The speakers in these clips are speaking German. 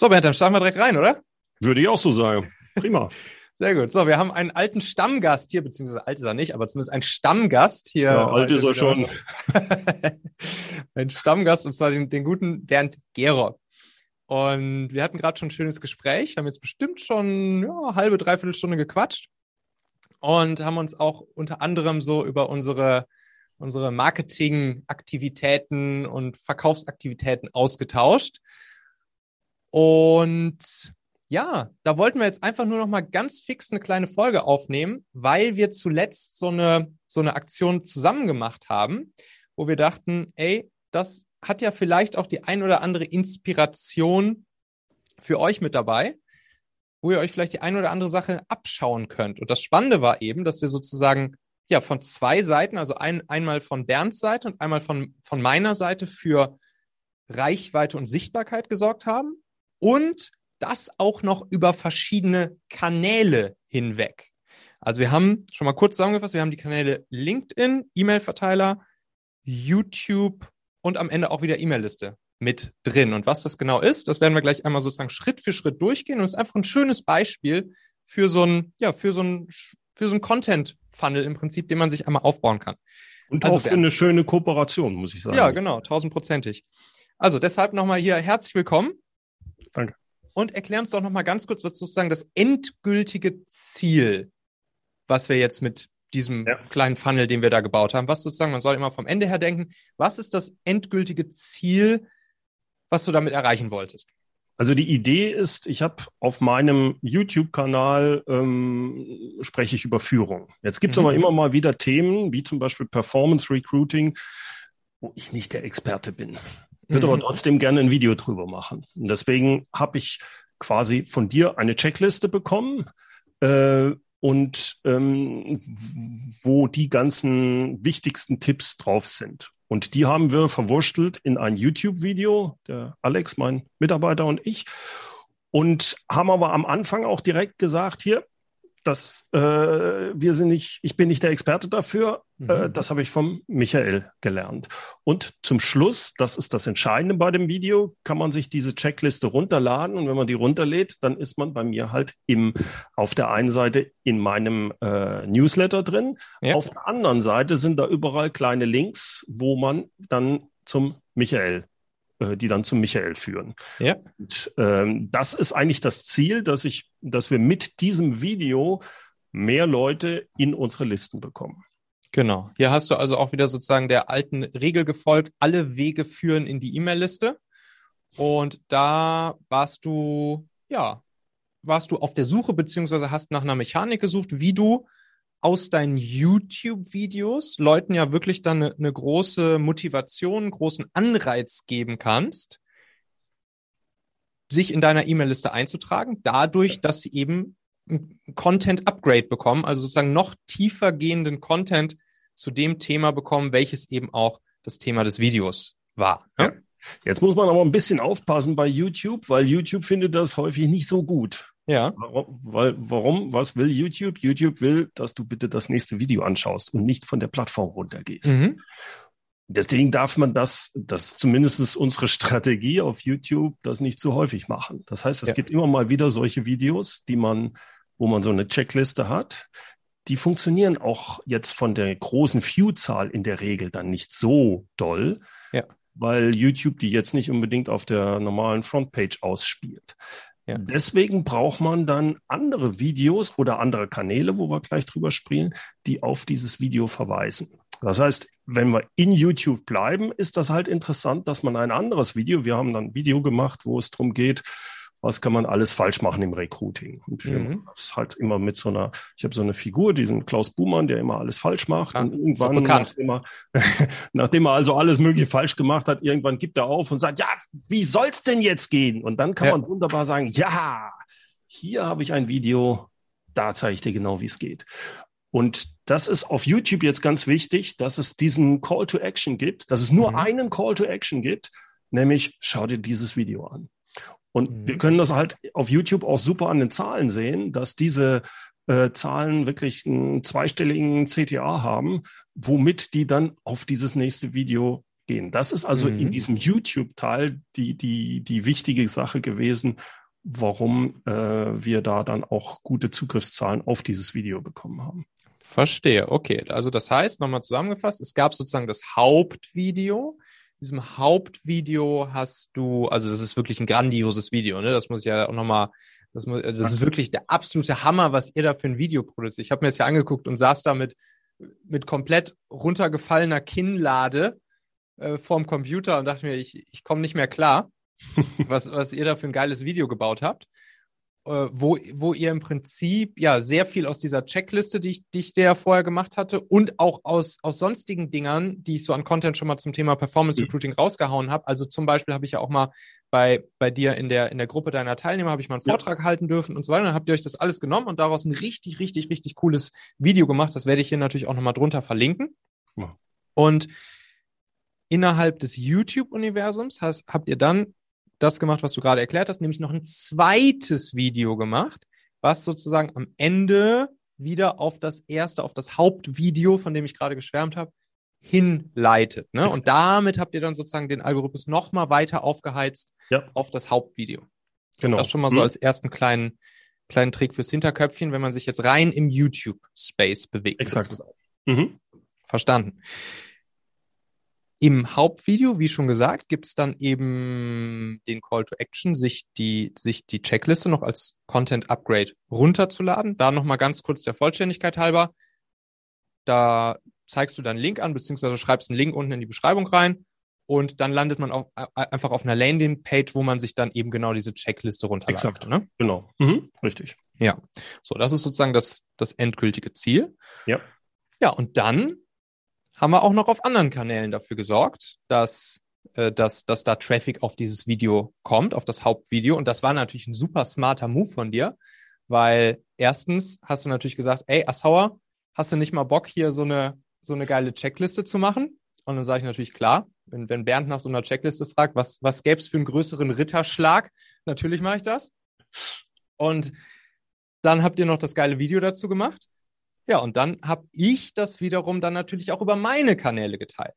So, Bernd, dann starten wir direkt rein, oder? Würde ich auch so sagen. Prima. Sehr gut. So, wir haben einen alten Stammgast hier, beziehungsweise alt ist er nicht, aber zumindest ein Stammgast hier. Ja, alt ist er schon. ein Stammgast, und zwar den, den guten Bernd Gerob. Und wir hatten gerade schon ein schönes Gespräch, haben jetzt bestimmt schon ja, halbe, dreiviertel Stunde gequatscht und haben uns auch unter anderem so über unsere, unsere Marketingaktivitäten und Verkaufsaktivitäten ausgetauscht. Und ja, da wollten wir jetzt einfach nur noch mal ganz fix eine kleine Folge aufnehmen, weil wir zuletzt so eine, so eine Aktion zusammen gemacht haben, wo wir dachten, ey, das hat ja vielleicht auch die ein oder andere Inspiration für euch mit dabei, wo ihr euch vielleicht die ein oder andere Sache abschauen könnt. Und das Spannende war eben, dass wir sozusagen ja von zwei Seiten, also ein, einmal von Bernds Seite und einmal von, von meiner Seite für Reichweite und Sichtbarkeit gesorgt haben und das auch noch über verschiedene Kanäle hinweg. Also wir haben schon mal kurz zusammengefasst, wir haben die Kanäle LinkedIn, E-Mail-Verteiler, YouTube und am Ende auch wieder E-Mail-Liste mit drin. Und was das genau ist, das werden wir gleich einmal sozusagen Schritt für Schritt durchgehen. Und es ist einfach ein schönes Beispiel für so ein, ja, für so ein, für so ein Content-Funnel im Prinzip, den man sich einmal aufbauen kann. Und also auch für eine schöne Kooperation, muss ich sagen. Ja, genau, tausendprozentig. Also deshalb nochmal hier herzlich willkommen. Danke. Und erklär uns doch nochmal ganz kurz, was sozusagen das endgültige Ziel, was wir jetzt mit diesem ja. kleinen Funnel, den wir da gebaut haben, was sozusagen, man soll immer vom Ende her denken, was ist das endgültige Ziel, was du damit erreichen wolltest? Also die Idee ist, ich habe auf meinem YouTube-Kanal ähm, spreche ich über Führung. Jetzt gibt es mhm. aber immer mal wieder Themen, wie zum Beispiel Performance Recruiting, wo ich nicht der Experte bin würde mhm. aber trotzdem gerne ein Video drüber machen. Und deswegen habe ich quasi von dir eine Checkliste bekommen äh, und ähm, wo die ganzen wichtigsten Tipps drauf sind. Und die haben wir verwurstelt in ein YouTube-Video, der Alex, mein Mitarbeiter und ich. Und haben aber am Anfang auch direkt gesagt, hier, das, äh, wir sind nicht, ich bin nicht der Experte dafür. Äh, mhm. Äh, das habe ich vom Michael gelernt. Und zum Schluss, das ist das Entscheidende bei dem Video, kann man sich diese Checkliste runterladen. Und wenn man die runterlädt, dann ist man bei mir halt im, auf der einen Seite in meinem äh, Newsletter drin. Ja. Auf der anderen Seite sind da überall kleine Links, wo man dann zum Michael die dann zum Michael führen. Ja. Und, ähm, das ist eigentlich das Ziel, dass ich, dass wir mit diesem Video mehr Leute in unsere Listen bekommen. Genau. Hier hast du also auch wieder sozusagen der alten Regel gefolgt, alle Wege führen in die E-Mail-Liste. Und da warst du, ja, warst du auf der Suche beziehungsweise hast nach einer Mechanik gesucht, wie du aus deinen YouTube-Videos Leuten ja wirklich dann eine, eine große Motivation, einen großen Anreiz geben kannst, sich in deiner E-Mail-Liste einzutragen, dadurch, dass sie eben ein Content-Upgrade bekommen, also sozusagen noch tiefer gehenden Content zu dem Thema bekommen, welches eben auch das Thema des Videos war. Ne? Ja. Jetzt muss man aber ein bisschen aufpassen bei YouTube, weil YouTube findet das häufig nicht so gut. Ja. Warum, weil, warum? Was will YouTube? YouTube will, dass du bitte das nächste Video anschaust und nicht von der Plattform runtergehst. Mhm. Deswegen darf man das, das zumindest unsere Strategie auf YouTube, das nicht zu häufig machen. Das heißt, es ja. gibt immer mal wieder solche Videos, die man, wo man so eine Checkliste hat. Die funktionieren auch jetzt von der großen View-Zahl in der Regel dann nicht so doll. Ja weil YouTube die jetzt nicht unbedingt auf der normalen Frontpage ausspielt. Ja. Deswegen braucht man dann andere Videos oder andere Kanäle, wo wir gleich drüber sprechen, die auf dieses Video verweisen. Das heißt, wenn wir in YouTube bleiben, ist das halt interessant, dass man ein anderes Video, wir haben dann ein Video gemacht, wo es darum geht, was kann man alles falsch machen im Recruiting. Und wir mhm. das halt immer mit so einer, ich habe so eine Figur, diesen Klaus Buhmann, der immer alles falsch macht. Ja, und irgendwann, nachdem er, nachdem er also alles mögliche falsch gemacht hat, irgendwann gibt er auf und sagt, ja, wie soll's denn jetzt gehen? Und dann kann ja. man wunderbar sagen, ja, hier habe ich ein Video, da zeige ich dir genau, wie es geht. Und das ist auf YouTube jetzt ganz wichtig, dass es diesen Call to Action gibt, dass es nur mhm. einen Call to Action gibt, nämlich schau dir dieses Video an. Und mhm. wir können das halt auf YouTube auch super an den Zahlen sehen, dass diese äh, Zahlen wirklich einen zweistelligen CTA haben, womit die dann auf dieses nächste Video gehen. Das ist also mhm. in diesem YouTube-Teil die, die, die wichtige Sache gewesen, warum äh, wir da dann auch gute Zugriffszahlen auf dieses Video bekommen haben. Verstehe, okay. Also das heißt, nochmal zusammengefasst, es gab sozusagen das Hauptvideo. Diesem Hauptvideo hast du, also das ist wirklich ein grandioses Video, ne? Das muss ich ja auch nochmal, das, muss, also das ist wirklich der absolute Hammer, was ihr da für ein Video produziert. Ich habe mir das ja angeguckt und saß da mit, mit komplett runtergefallener Kinnlade äh, vorm Computer und dachte mir, ich, ich komme nicht mehr klar, was, was ihr da für ein geiles Video gebaut habt. Äh, wo, wo ihr im Prinzip ja sehr viel aus dieser Checkliste, die ich, die ich dir ja vorher gemacht hatte, und auch aus, aus sonstigen Dingern, die ich so an Content schon mal zum Thema Performance mhm. Recruiting rausgehauen habe. Also zum Beispiel habe ich ja auch mal bei, bei dir in der, in der Gruppe deiner Teilnehmer habe ich mal einen Vortrag ja. halten dürfen und so weiter. Dann habt ihr euch das alles genommen und daraus ein richtig, richtig, richtig cooles Video gemacht. Das werde ich hier natürlich auch nochmal drunter verlinken. Ja. Und innerhalb des YouTube-Universums habt ihr dann das gemacht, was du gerade erklärt hast, nämlich noch ein zweites Video gemacht, was sozusagen am Ende wieder auf das erste, auf das Hauptvideo, von dem ich gerade geschwärmt habe, hinleitet. Ne? Und damit habt ihr dann sozusagen den Algorithmus nochmal weiter aufgeheizt ja. auf das Hauptvideo. Genau. Das schon mal so hm. als ersten kleinen, kleinen Trick fürs Hinterköpfchen, wenn man sich jetzt rein im YouTube-Space bewegt. Exakt. Mhm. Verstanden. Im Hauptvideo, wie schon gesagt, gibt's dann eben den Call to Action, sich die, sich die Checkliste noch als Content Upgrade runterzuladen. Da nochmal ganz kurz der Vollständigkeit halber. Da zeigst du deinen Link an, beziehungsweise schreibst einen Link unten in die Beschreibung rein und dann landet man auch einfach auf einer Landing-Page, wo man sich dann eben genau diese Checkliste runterladet. Exakt, ne? genau. Mhm, richtig. Ja, so, das ist sozusagen das, das endgültige Ziel. Ja. Ja, und dann haben wir auch noch auf anderen Kanälen dafür gesorgt, dass, äh, dass, dass da Traffic auf dieses Video kommt, auf das Hauptvideo. Und das war natürlich ein super smarter Move von dir, weil erstens hast du natürlich gesagt, ey, Assauer, hast du nicht mal Bock, hier so eine, so eine geile Checkliste zu machen? Und dann sage ich natürlich klar, wenn, wenn Bernd nach so einer Checkliste fragt, was, was gäbe es für einen größeren Ritterschlag? Natürlich mache ich das. Und dann habt ihr noch das geile Video dazu gemacht. Ja, und dann habe ich das wiederum dann natürlich auch über meine Kanäle geteilt.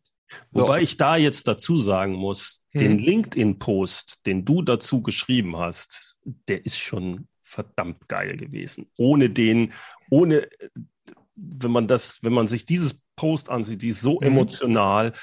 So. Wobei ich da jetzt dazu sagen muss, hm. den LinkedIn-Post, den du dazu geschrieben hast, der ist schon verdammt geil gewesen. Ohne den, ohne, wenn man das, wenn man sich dieses Post ansieht, die ist so mhm. emotional,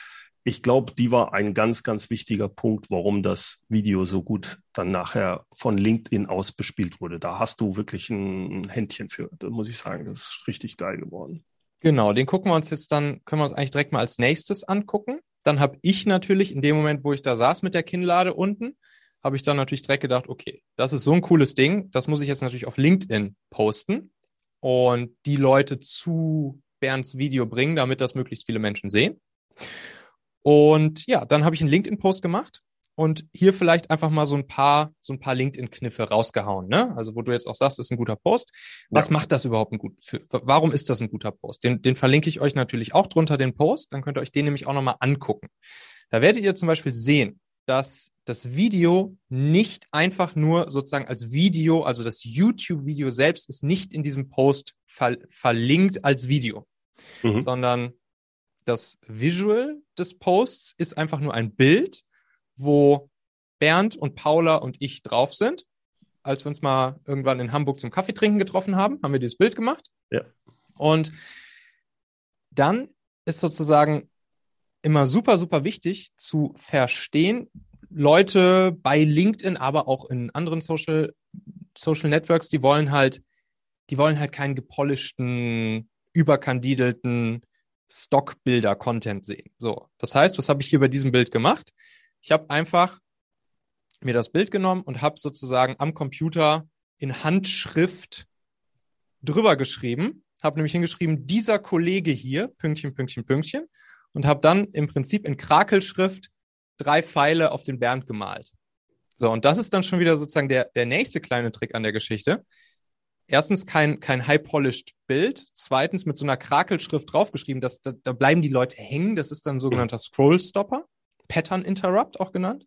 ich glaube, die war ein ganz, ganz wichtiger Punkt, warum das Video so gut dann nachher von LinkedIn aus bespielt wurde. Da hast du wirklich ein Händchen für. Da muss ich sagen, das ist richtig geil geworden. Genau, den gucken wir uns jetzt dann, können wir uns eigentlich direkt mal als nächstes angucken. Dann habe ich natürlich in dem Moment, wo ich da saß mit der Kinnlade unten, habe ich dann natürlich direkt gedacht, okay, das ist so ein cooles Ding, das muss ich jetzt natürlich auf LinkedIn posten und die Leute zu Bernds Video bringen, damit das möglichst viele Menschen sehen. Und ja, dann habe ich einen LinkedIn-Post gemacht und hier vielleicht einfach mal so ein paar, so ein paar LinkedIn-Kniffe rausgehauen, ne? Also wo du jetzt auch sagst, ist ein guter Post. Was ja. macht das überhaupt ein gut, für, warum ist das ein guter Post? Den, den verlinke ich euch natürlich auch drunter, den Post. Dann könnt ihr euch den nämlich auch nochmal angucken. Da werdet ihr zum Beispiel sehen, dass das Video nicht einfach nur sozusagen als Video, also das YouTube-Video selbst ist nicht in diesem Post ver verlinkt als Video, mhm. sondern das Visual des Posts ist einfach nur ein Bild, wo Bernd und Paula und ich drauf sind. Als wir uns mal irgendwann in Hamburg zum Kaffee trinken getroffen haben, haben wir dieses Bild gemacht. Ja. Und dann ist sozusagen immer super, super wichtig zu verstehen, Leute bei LinkedIn, aber auch in anderen Social, Social Networks, die wollen halt, die wollen halt keinen gepolischten, überkandidelten Stockbilder-Content sehen. So, das heißt, was habe ich hier bei diesem Bild gemacht? Ich habe einfach mir das Bild genommen und habe sozusagen am Computer in Handschrift drüber geschrieben, habe nämlich hingeschrieben, dieser Kollege hier, Pünktchen, Pünktchen, Pünktchen, und habe dann im Prinzip in Krakelschrift drei Pfeile auf den Bernd gemalt. So, und das ist dann schon wieder sozusagen der, der nächste kleine Trick an der Geschichte erstens kein, kein high-polished Bild, zweitens mit so einer Krakelschrift draufgeschrieben, dass, da, da bleiben die Leute hängen. Das ist dann sogenannter Scroll-Stopper, Pattern Interrupt auch genannt.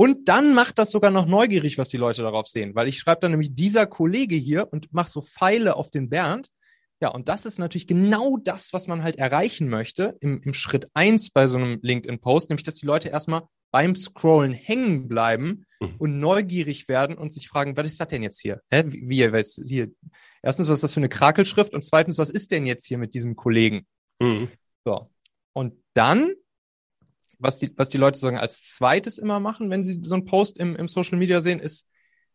Und dann macht das sogar noch neugierig, was die Leute darauf sehen, weil ich schreibe dann nämlich dieser Kollege hier und mache so Pfeile auf den Bernd. Ja, und das ist natürlich genau das, was man halt erreichen möchte im, im Schritt eins bei so einem LinkedIn-Post, nämlich dass die Leute erstmal beim Scrollen hängen bleiben mhm. und neugierig werden und sich fragen, was ist das denn jetzt hier? Hä? Wie, wie hier? Erstens, was ist das für eine Krakelschrift? Und zweitens, was ist denn jetzt hier mit diesem Kollegen? Mhm. So. Und dann was die, was die Leute sagen als zweites immer machen, wenn sie so einen Post im, im Social Media sehen, ist,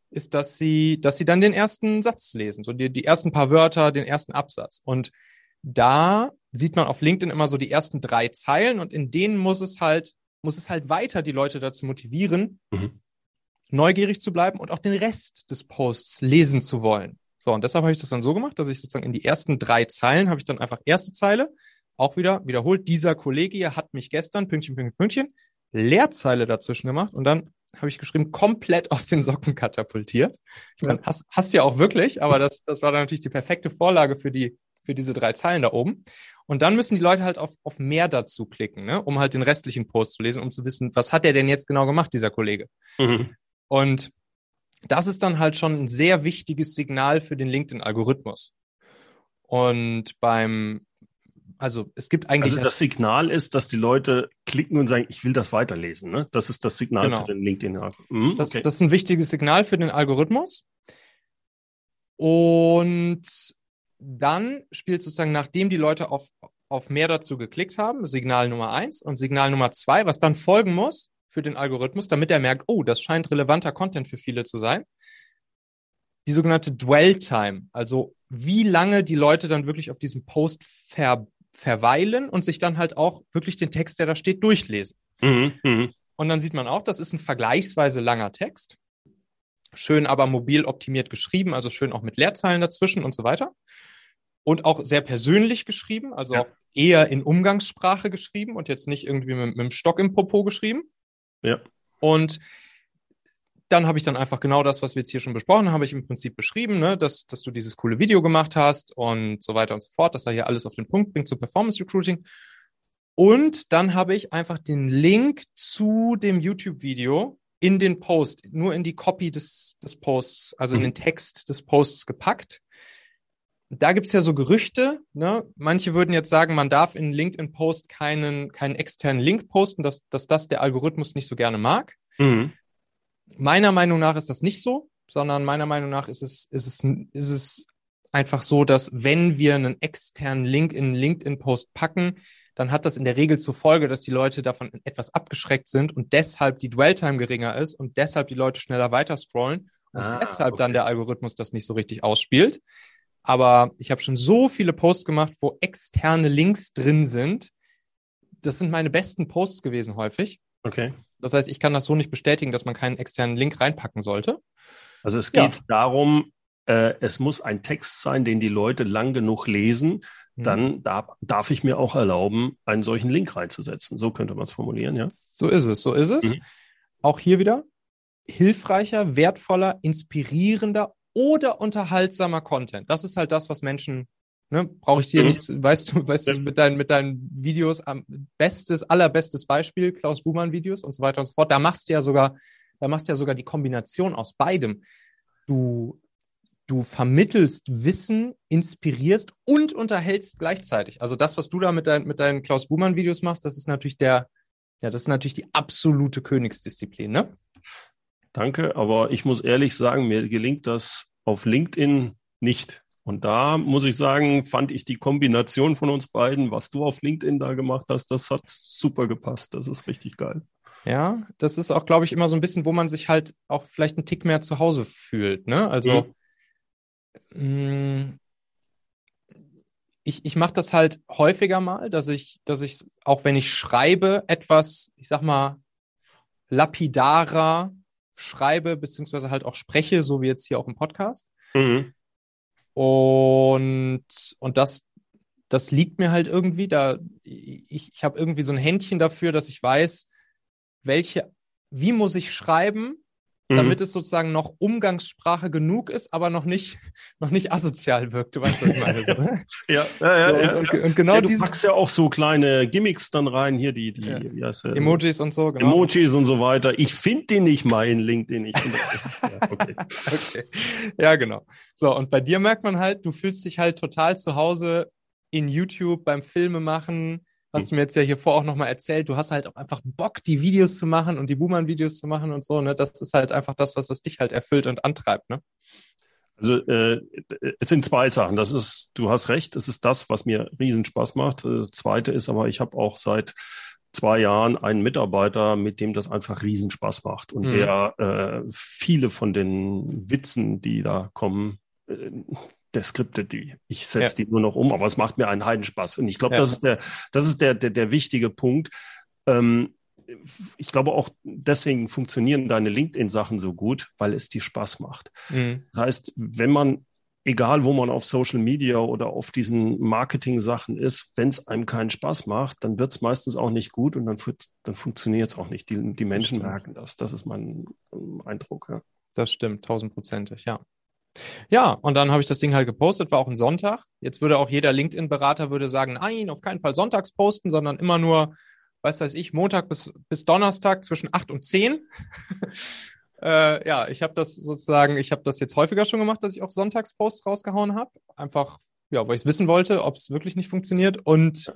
ist, dass sie, dass sie dann den ersten Satz lesen, so die, die ersten paar Wörter, den ersten Absatz. Und da sieht man auf LinkedIn immer so die ersten drei Zeilen und in denen muss es halt, muss es halt weiter die Leute dazu motivieren, mhm. neugierig zu bleiben und auch den Rest des Posts lesen zu wollen. So, und deshalb habe ich das dann so gemacht, dass ich sozusagen in die ersten drei Zeilen habe ich dann einfach erste Zeile, auch wieder wiederholt, dieser Kollege hier hat mich gestern, Pünktchen, Pünktchen, Pünktchen, Leerzeile dazwischen gemacht und dann habe ich geschrieben, komplett aus den Socken katapultiert. Ich meine, hast, hast du ja auch wirklich, aber das, das war dann natürlich die perfekte Vorlage für die, für diese drei Zeilen da oben. Und dann müssen die Leute halt auf, auf mehr dazu klicken, ne, um halt den restlichen Post zu lesen, um zu wissen, was hat er denn jetzt genau gemacht, dieser Kollege. Mhm. Und das ist dann halt schon ein sehr wichtiges Signal für den LinkedIn-Algorithmus. Und beim also es gibt eigentlich. Also das Signal ist, dass die Leute klicken und sagen, ich will das weiterlesen. Ne? Das ist das Signal genau. für den LinkedIn. Mhm, das, okay. das ist ein wichtiges Signal für den Algorithmus. Und dann spielt sozusagen, nachdem die Leute auf, auf mehr dazu geklickt haben, Signal Nummer eins und Signal Nummer zwei, was dann folgen muss für den Algorithmus, damit er merkt, oh, das scheint relevanter Content für viele zu sein. Die sogenannte Dwell Time, also wie lange die Leute dann wirklich auf diesem Post ver verweilen und sich dann halt auch wirklich den Text, der da steht, durchlesen. Mhm, mh. Und dann sieht man auch, das ist ein vergleichsweise langer Text. Schön aber mobil optimiert geschrieben, also schön auch mit Leerzeilen dazwischen und so weiter. Und auch sehr persönlich geschrieben, also ja. auch eher in Umgangssprache geschrieben und jetzt nicht irgendwie mit, mit dem Stock im Popo geschrieben. Ja. Und dann habe ich dann einfach genau das, was wir jetzt hier schon besprochen haben, habe ich im Prinzip beschrieben, ne, dass, dass du dieses coole Video gemacht hast und so weiter und so fort, dass er hier alles auf den Punkt bringt zu Performance Recruiting. Und dann habe ich einfach den Link zu dem YouTube-Video in den Post, nur in die Copy des, des Posts, also mhm. in den Text des Posts gepackt. Da gibt's ja so Gerüchte, ne? Manche würden jetzt sagen, man darf in LinkedIn-Post keinen, keinen externen Link posten, dass, dass das der Algorithmus nicht so gerne mag. Mhm. Meiner Meinung nach ist das nicht so, sondern meiner Meinung nach ist es, ist es, ist es einfach so, dass wenn wir einen externen Link in einen LinkedIn-Post packen, dann hat das in der Regel zur Folge, dass die Leute davon etwas abgeschreckt sind und deshalb die Dwell-Time geringer ist und deshalb die Leute schneller weiter scrollen und ah, deshalb okay. dann der Algorithmus das nicht so richtig ausspielt. Aber ich habe schon so viele Posts gemacht, wo externe Links drin sind. Das sind meine besten Posts gewesen häufig. Okay. Das heißt, ich kann das so nicht bestätigen, dass man keinen externen Link reinpacken sollte. Also es geht ja. darum, äh, es muss ein Text sein, den die Leute lang genug lesen. Mhm. Dann darf, darf ich mir auch erlauben, einen solchen Link reinzusetzen. So könnte man es formulieren, ja. So ist es, so ist es. Mhm. Auch hier wieder hilfreicher, wertvoller, inspirierender oder unterhaltsamer Content. Das ist halt das, was Menschen Ne, Brauche ich dir mhm. nicht, weißt du, weißt du, mit deinen, mit deinen Videos am bestes, allerbestes Beispiel, Klaus Buhmann Videos und so weiter und so fort. Da machst du ja sogar, da machst du ja sogar die Kombination aus beidem. Du, du vermittelst Wissen, inspirierst und unterhältst gleichzeitig. Also das, was du da mit, dein, mit deinen Klaus Buhmann Videos machst, das ist natürlich der, ja, das ist natürlich die absolute Königsdisziplin, ne? Danke, aber ich muss ehrlich sagen, mir gelingt das auf LinkedIn nicht. Und da muss ich sagen, fand ich die Kombination von uns beiden, was du auf LinkedIn da gemacht hast, das hat super gepasst. Das ist richtig geil. Ja, das ist auch, glaube ich, immer so ein bisschen, wo man sich halt auch vielleicht einen Tick mehr zu Hause fühlt. Ne? Also mhm. mh, ich, ich mache das halt häufiger mal, dass ich, dass ich, auch wenn ich schreibe, etwas, ich sag mal, lapidarer schreibe, beziehungsweise halt auch spreche, so wie jetzt hier auch im Podcast. Mhm. Und, und das, das liegt mir halt irgendwie. Da, ich, ich habe irgendwie so ein Händchen dafür, dass ich weiß, welche, wie muss ich schreiben, mhm. damit es sozusagen noch Umgangssprache genug ist, aber noch nicht, noch nicht asozial wirkt. Du weißt, was ich meine. So, ne? ja, ja, ja, ja, und, und, genau ja, du packst ja auch so kleine Gimmicks dann rein, hier die, die ja. wie heißt der? Emojis und so, genau. Emojis und so weiter. Ich finde die nicht mal in LinkedIn. Ich ja, okay. okay. Ja, genau. So, und bei dir merkt man halt, du fühlst dich halt total zu Hause in YouTube beim Filme machen, hast du mir jetzt ja hier vor auch nochmal erzählt, du hast halt auch einfach Bock, die Videos zu machen und die Boomer-Videos zu machen und so, ne? Das ist halt einfach das, was, was dich halt erfüllt und antreibt, ne? Also äh, es sind zwei Sachen. Das ist, du hast recht, es ist das, was mir riesen Spaß macht. Das zweite ist aber, ich habe auch seit zwei Jahren einen Mitarbeiter, mit dem das einfach riesen Spaß macht und mhm. der äh, viele von den Witzen, die da kommen, äh, der Skripte, die ich setze ja. die nur noch um, aber es macht mir einen Heidenspaß. Und ich glaube, ja. das ist der, das ist der, der, der wichtige Punkt. Ähm, ich glaube auch deswegen funktionieren deine LinkedIn-Sachen so gut, weil es dir Spaß macht. Mhm. Das heißt, wenn man, egal wo man auf Social Media oder auf diesen Marketing-Sachen ist, wenn es einem keinen Spaß macht, dann wird es meistens auch nicht gut und dann, dann funktioniert es auch nicht. Die, die Menschen merken das. Das ist mein Eindruck. Ja. Das stimmt, tausendprozentig, ja. Ja, und dann habe ich das Ding halt gepostet, war auch ein Sonntag. Jetzt würde auch jeder LinkedIn-Berater würde sagen, nein, auf keinen Fall sonntags posten, sondern immer nur, was weiß ich, Montag bis, bis Donnerstag zwischen acht und zehn. äh, ja, ich habe das sozusagen, ich habe das jetzt häufiger schon gemacht, dass ich auch Sonntagsposts rausgehauen habe. Einfach, ja, weil ich es wissen wollte, ob es wirklich nicht funktioniert und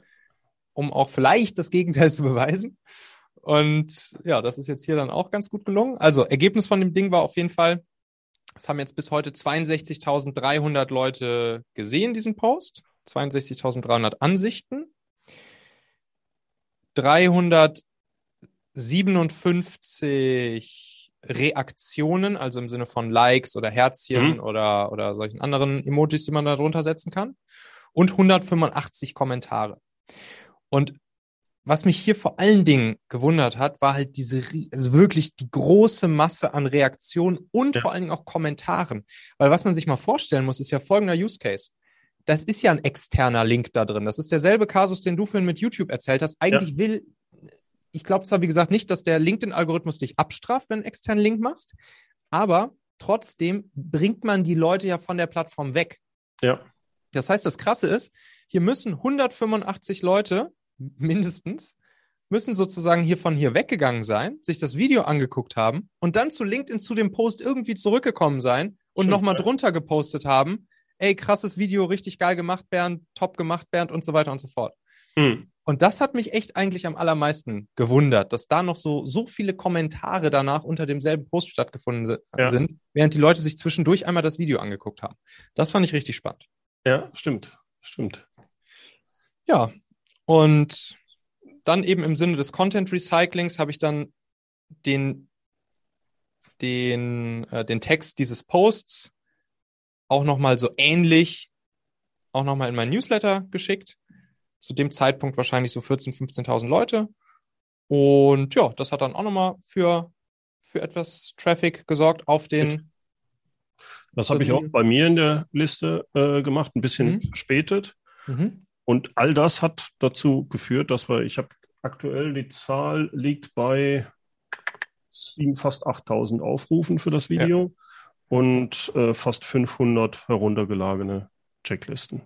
um auch vielleicht das Gegenteil zu beweisen. Und ja, das ist jetzt hier dann auch ganz gut gelungen. Also, Ergebnis von dem Ding war auf jeden Fall, es haben jetzt bis heute 62.300 Leute gesehen, diesen Post. 62.300 Ansichten. 357 Reaktionen, also im Sinne von Likes oder Herzchen mhm. oder, oder solchen anderen Emojis, die man da drunter setzen kann. Und 185 Kommentare. Und was mich hier vor allen Dingen gewundert hat, war halt diese, also wirklich die große Masse an Reaktionen und ja. vor allen Dingen auch Kommentaren. Weil was man sich mal vorstellen muss, ist ja folgender Use Case. Das ist ja ein externer Link da drin. Das ist derselbe Kasus, den du vorhin mit YouTube erzählt hast. Eigentlich ja. will, ich glaube zwar, wie gesagt, nicht, dass der LinkedIn-Algorithmus dich abstraft, wenn du einen externen Link machst, aber trotzdem bringt man die Leute ja von der Plattform weg. Ja. Das heißt, das Krasse ist, hier müssen 185 Leute mindestens, müssen sozusagen hier von hier weggegangen sein, sich das Video angeguckt haben und dann zu LinkedIn zu dem Post irgendwie zurückgekommen sein und nochmal drunter gepostet haben, ey, krasses Video, richtig geil gemacht, Bernd, top gemacht, Bernd und so weiter und so fort. Hm. Und das hat mich echt eigentlich am allermeisten gewundert, dass da noch so, so viele Kommentare danach unter demselben Post stattgefunden ja. sind, während die Leute sich zwischendurch einmal das Video angeguckt haben. Das fand ich richtig spannend. Ja, stimmt. Stimmt. Ja, und dann eben im Sinne des Content Recyclings habe ich dann den, den, äh, den Text dieses Posts auch nochmal so ähnlich auch nochmal in mein Newsletter geschickt. Zu dem Zeitpunkt wahrscheinlich so 14.000, 15.000 Leute. Und ja, das hat dann auch nochmal für, für etwas Traffic gesorgt auf den. Das habe ich auch bei mir in der Liste äh, gemacht, ein bisschen mhm. verspätet. Mhm. Und all das hat dazu geführt, dass wir, ich habe aktuell die Zahl liegt bei sieben, fast 8000 Aufrufen für das Video ja. und äh, fast 500 heruntergeladene Checklisten.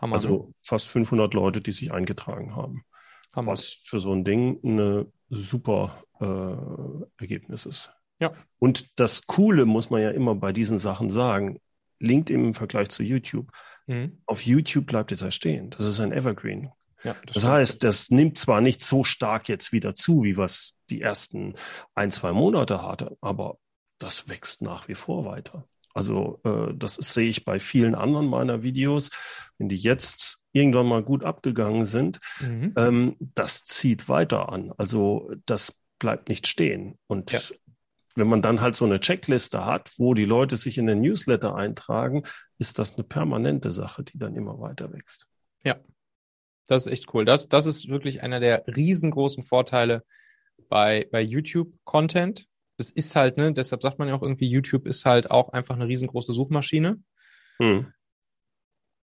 Hammer, also ne? fast 500 Leute, die sich eingetragen haben. Hammer. Was für so ein Ding eine super äh, Ergebnis ist. Ja. Und das Coole muss man ja immer bei diesen Sachen sagen. LinkedIn im Vergleich zu YouTube Mhm. Auf YouTube bleibt es ja stehen. Das ist ein Evergreen. Ja, das, das heißt, das nimmt zwar nicht so stark jetzt wieder zu, wie was die ersten ein, zwei Monate hatte, aber das wächst nach wie vor weiter. Also äh, das ist, sehe ich bei vielen anderen meiner Videos. Wenn die jetzt irgendwann mal gut abgegangen sind, mhm. ähm, das zieht weiter an. Also das bleibt nicht stehen. Und ja. Wenn man dann halt so eine Checkliste hat, wo die Leute sich in den Newsletter eintragen, ist das eine permanente Sache, die dann immer weiter wächst. Ja, das ist echt cool. Das, das ist wirklich einer der riesengroßen Vorteile bei, bei YouTube-Content. Das ist halt, ne, deshalb sagt man ja auch irgendwie, YouTube ist halt auch einfach eine riesengroße Suchmaschine. Hm.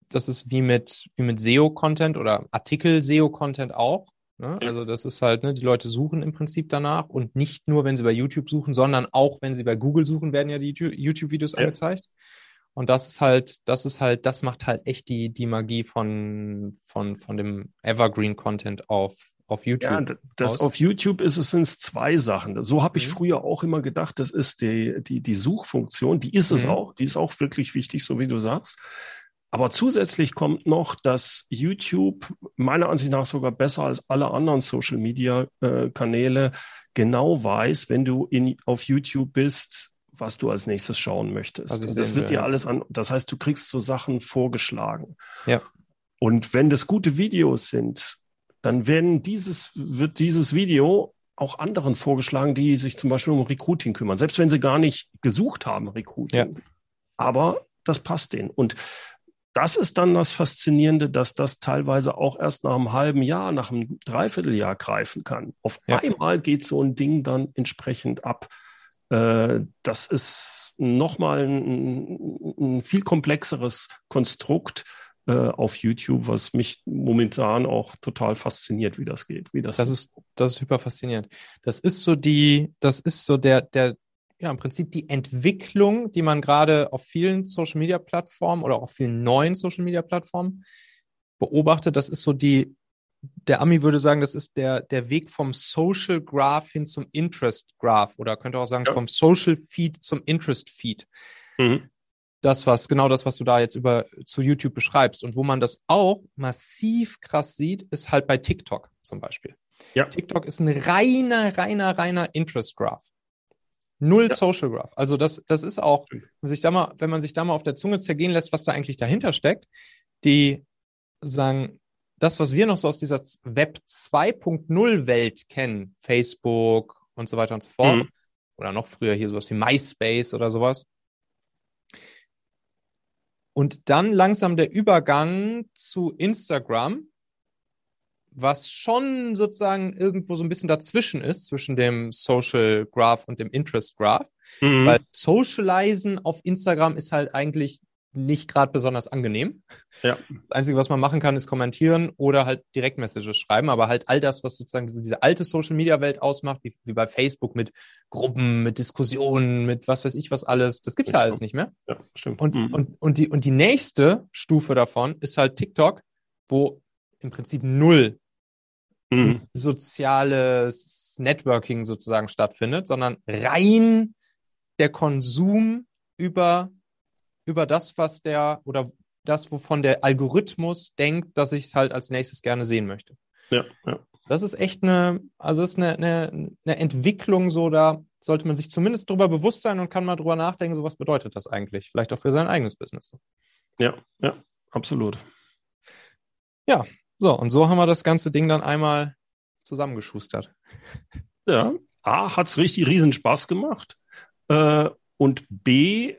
Das ist wie mit, wie mit SEO-Content oder Artikel-SEO-Content auch. Ne? Ja. Also das ist halt, ne, die Leute suchen im Prinzip danach und nicht nur, wenn sie bei YouTube suchen, sondern auch, wenn sie bei Google suchen, werden ja die YouTube-Videos ja. angezeigt. Und das ist halt, das ist halt, das macht halt echt die, die Magie von, von, von dem Evergreen-Content auf, auf YouTube. Ja, das aus. auf YouTube ist es sind zwei Sachen. So habe ich mhm. früher auch immer gedacht, das ist die, die, die Suchfunktion, die ist es mhm. auch, die ist auch wirklich wichtig, so wie du sagst. Aber zusätzlich kommt noch, dass YouTube meiner Ansicht nach sogar besser als alle anderen Social Media äh, Kanäle genau weiß, wenn du in, auf YouTube bist, was du als nächstes schauen möchtest. Also das wird dir ja. alles an, das heißt, du kriegst so Sachen vorgeschlagen. Ja. Und wenn das gute Videos sind, dann werden dieses, wird dieses Video auch anderen vorgeschlagen, die sich zum Beispiel um Recruiting kümmern, selbst wenn sie gar nicht gesucht haben, Recruiting. Ja. Aber das passt denen. Und das ist dann das Faszinierende, dass das teilweise auch erst nach einem halben Jahr, nach einem Dreivierteljahr greifen kann. Auf ja. einmal geht so ein Ding dann entsprechend ab. Äh, das ist nochmal ein, ein viel komplexeres Konstrukt äh, auf YouTube, was mich momentan auch total fasziniert, wie das geht. Wie das, das ist, das ist hyper faszinierend. Das ist so die, das ist so der, der, ja, im Prinzip die Entwicklung, die man gerade auf vielen Social Media Plattformen oder auf vielen neuen Social Media Plattformen beobachtet. Das ist so die, der Ami würde sagen, das ist der, der Weg vom Social Graph hin zum Interest Graph oder könnte auch sagen, ja. vom Social Feed zum Interest Feed. Mhm. Das, was, genau das, was du da jetzt über zu YouTube beschreibst. Und wo man das auch massiv krass sieht, ist halt bei TikTok zum Beispiel. Ja. TikTok ist ein reiner, reiner, reiner Interest Graph. Null ja. Social Graph. Also das, das ist auch, wenn man, sich da mal, wenn man sich da mal auf der Zunge zergehen lässt, was da eigentlich dahinter steckt, die sagen, das, was wir noch so aus dieser Web 2.0 Welt kennen, Facebook und so weiter und so fort, mhm. oder noch früher hier sowas wie MySpace oder sowas. Und dann langsam der Übergang zu Instagram, was schon sozusagen irgendwo so ein bisschen dazwischen ist, zwischen dem Social Graph und dem Interest Graph. Mhm. Weil Socializen auf Instagram ist halt eigentlich nicht gerade besonders angenehm. Ja. Das Einzige, was man machen kann, ist kommentieren oder halt Direktmessages schreiben, aber halt all das, was sozusagen diese, diese alte Social-Media-Welt ausmacht, wie, wie bei Facebook mit Gruppen, mit Diskussionen, mit was weiß ich was alles, das gibt's ja, ja alles nicht mehr. Ja, stimmt. Und, mhm. und, und, die, und die nächste Stufe davon ist halt TikTok, wo im Prinzip null mhm. soziales Networking sozusagen stattfindet, sondern rein der Konsum über, über das, was der oder das, wovon der Algorithmus denkt, dass ich es halt als nächstes gerne sehen möchte. Ja, ja. Das ist echt eine, also ist eine, eine, eine Entwicklung so, da sollte man sich zumindest drüber bewusst sein und kann mal drüber nachdenken, so was bedeutet das eigentlich? Vielleicht auch für sein eigenes Business. Ja, ja, absolut. Ja, so, und so haben wir das ganze Ding dann einmal zusammengeschustert. Ja, A, hat es richtig riesen Spaß gemacht. Äh, und B,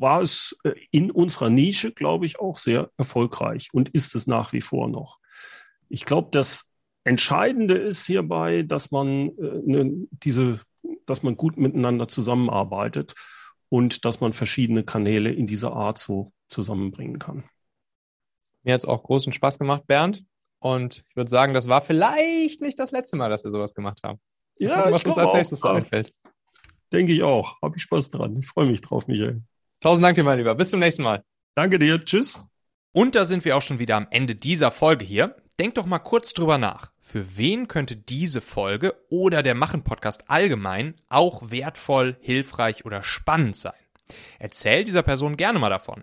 war es äh, in unserer Nische, glaube ich, auch sehr erfolgreich und ist es nach wie vor noch. Ich glaube, das Entscheidende ist hierbei, dass man äh, ne, diese, dass man gut miteinander zusammenarbeitet und dass man verschiedene Kanäle in dieser Art so zusammenbringen kann. Mir hat es auch großen Spaß gemacht, Bernd. Und ich würde sagen, das war vielleicht nicht das letzte Mal, dass wir sowas gemacht haben. Ja, gucken, was uns als nächstes so einfällt. Denke ich auch. Habe ich Spaß dran. Ich freue mich drauf, Michael. Tausend Dank dir, mein Lieber. Bis zum nächsten Mal. Danke dir. Tschüss. Und da sind wir auch schon wieder am Ende dieser Folge hier. Denk doch mal kurz drüber nach. Für wen könnte diese Folge oder der Machen-Podcast allgemein auch wertvoll, hilfreich oder spannend sein? Erzähl dieser Person gerne mal davon.